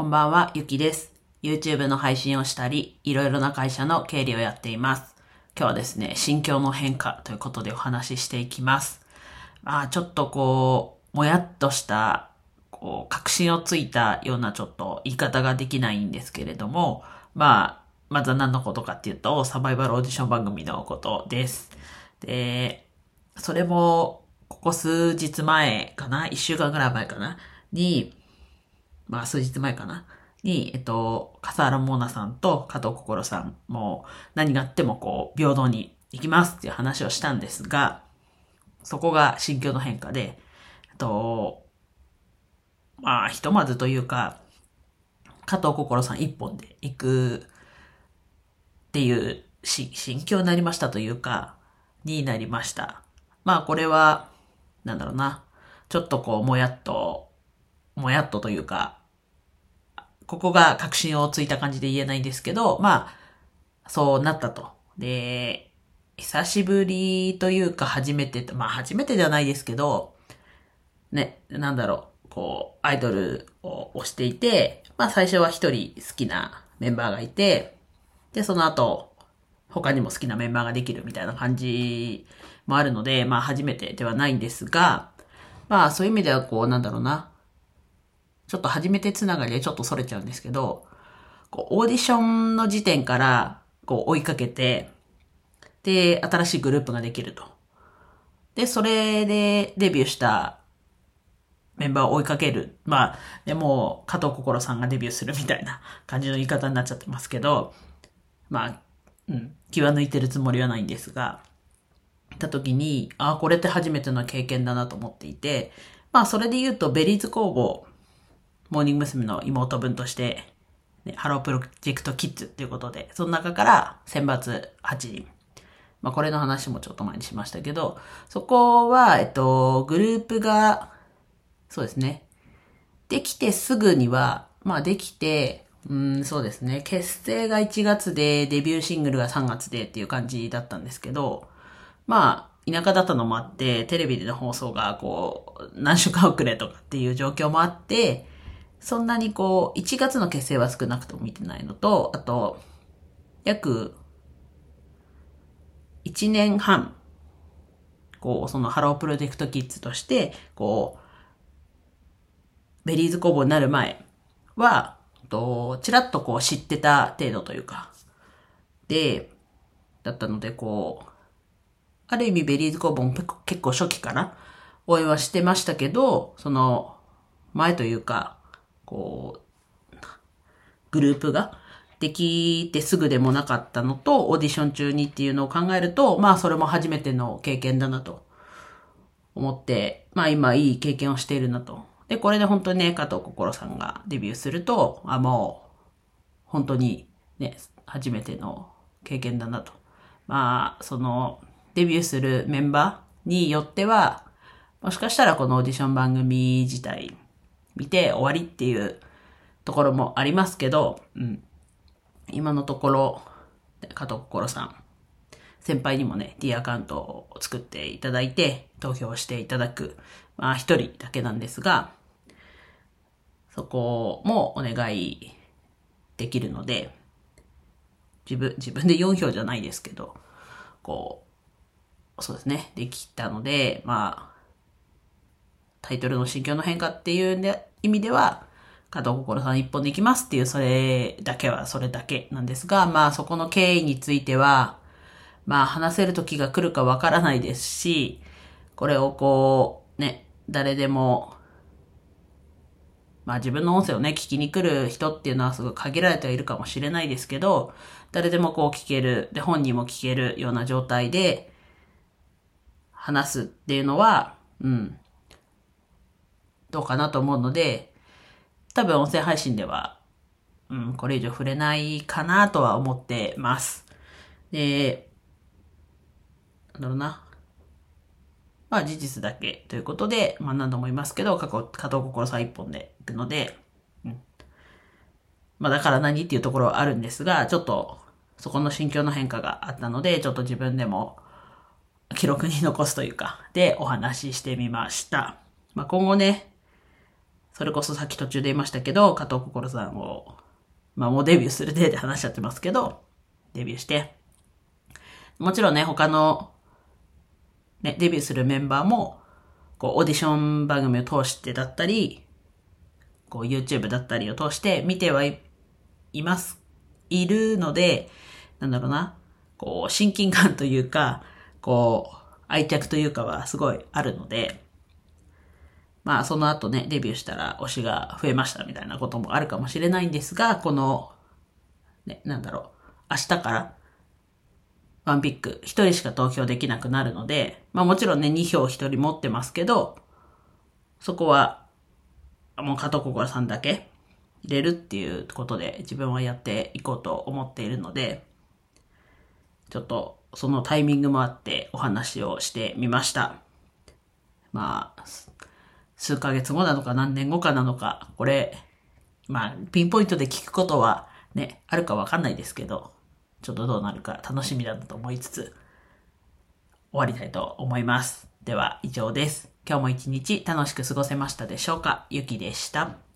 こんばんは、ゆきです。YouTube の配信をしたり、いろいろな会社の経理をやっています。今日はですね、心境の変化ということでお話ししていきます。まあ、ちょっとこう、もやっとした、こう、確信をついたようなちょっと言い方ができないんですけれども、まあ、まずは何のことかっていうと、サバイバルオーディション番組のことです。で、それも、ここ数日前かな？一週間ぐらい前かな？に、まあ数日前かなに、えっと、笠原モーナさんと加藤心さんも何があってもこう、平等に行きますっていう話をしたんですが、そこが心境の変化で、えっと、まあ、ひとまずというか、加藤心さん一本で行くっていうし心境になりましたというか、になりました。まあこれは、なんだろうな。ちょっとこう、もやっと、もやっとというか、ここが確信をついた感じで言えないんですけど、まあ、そうなったと。で、久しぶりというか初めて、まあ初めてではないですけど、ね、なんだろう、こう、アイドルを推していて、まあ最初は一人好きなメンバーがいて、で、その後、他にも好きなメンバーができるみたいな感じもあるので、まあ初めてではないんですが、まあそういう意味ではこう、なんだろうな。ちょっと初めてつながりでちょっとそれちゃうんですけど、こうオーディションの時点からこう追いかけて、で、新しいグループができると。で、それでデビューしたメンバーを追いかける。まあ、でも、加藤心さんがデビューするみたいな感じの言い方になっちゃってますけど、まあ、うん、気は抜いてるつもりはないんですが、た時に、ああ、これって初めての経験だなと思っていて、まあ、それで言うと、ベリーズ工房、モーニング娘。の妹分として、ね、ハロープロジェクトキッズっていうことで、その中から選抜8人。まあ、これの話もちょっと前にしましたけど、そこは、えっと、グループが、そうですね。できてすぐには、まあできて、うん、そうですね。結成が1月で、デビューシングルが3月でっていう感じだったんですけど、まあ、田舎だったのもあって、テレビでの放送が、こう、何週間遅れとかっていう状況もあって、そんなにこう、1月の結成は少なくとも見てないのと、あと、約、1年半、こう、そのハロープロジェクトキッズとして、こう、ベリーズ工房になる前は、と、ちらっとこう知ってた程度というか、で、だったので、こう、ある意味ベリーズ工房も結構初期から応援はしてましたけど、その、前というか、こう、グループができてすぐでもなかったのと、オーディション中にっていうのを考えると、まあそれも初めての経験だなと思って、まあ今いい経験をしているなと。で、これで本当にね、加藤心さんがデビューすると、あ、もう、本当にね、初めての経験だなと。まあ、その、デビューするメンバーによっては、もしかしたらこのオーディション番組自体見て終わりっていうところもありますけど、うん。今のところ、加藤心さん、先輩にもね、D アカウントを作っていただいて、投票していただく、まあ一人だけなんですが、そこもお願いできるので、自分、自分で4票じゃないですけど、こう、そうですね、できたので、まあ、タイトルの心境の変化っていう意味では、加藤心さん一本でいきますっていう、それだけはそれだけなんですが、まあそこの経緯については、まあ話せる時が来るかわからないですし、これをこう、ね、誰でも、まあ自分の音声をね、聞きに来る人っていうのはすごい限られてはいるかもしれないですけど、誰でもこう聞ける、で、本人も聞けるような状態で、話すっていうのは、うん、どうかなと思うので、多分音声配信では、うん、これ以上触れないかなとは思ってます。で、なんだろうな。まあ事実だけということで、まあ何度も言いますけど、過去、加藤心さん一本で行くので、うん。まあだから何っていうところはあるんですが、ちょっとそこの心境の変化があったので、ちょっと自分でも記録に残すというか、でお話ししてみました。まあ今後ね、それこそさっき途中で言いましたけど、加藤心さんを、まあもうデビューする例で話しちゃってますけど、デビューして、もちろんね、他の、ね、デビューするメンバーも、こう、オーディション番組を通してだったり、こう、YouTube だったりを通して見てはいます、いるので、なんだろうな、こう、親近感というか、こう、愛着というかはすごいあるので、まあその後ね、デビューしたら推しが増えましたみたいなこともあるかもしれないんですが、この、ね、なんだろう、明日からワンピック1人しか投票できなくなるので、まあもちろんね、2票1人持ってますけど、そこは、もう加藤心さんだけ入れるっていうことで自分はやっていこうと思っているので、ちょっとそのタイミングもあってお話をしてみました。まあ、数ヶ月後なのか何年後かなのか、これ、まあ、ピンポイントで聞くことはね、あるかわかんないですけど、ちょっとどうなるか楽しみだなと思いつつ、終わりたいと思います。では、以上です。今日も一日楽しく過ごせましたでしょうか？ゆきでした。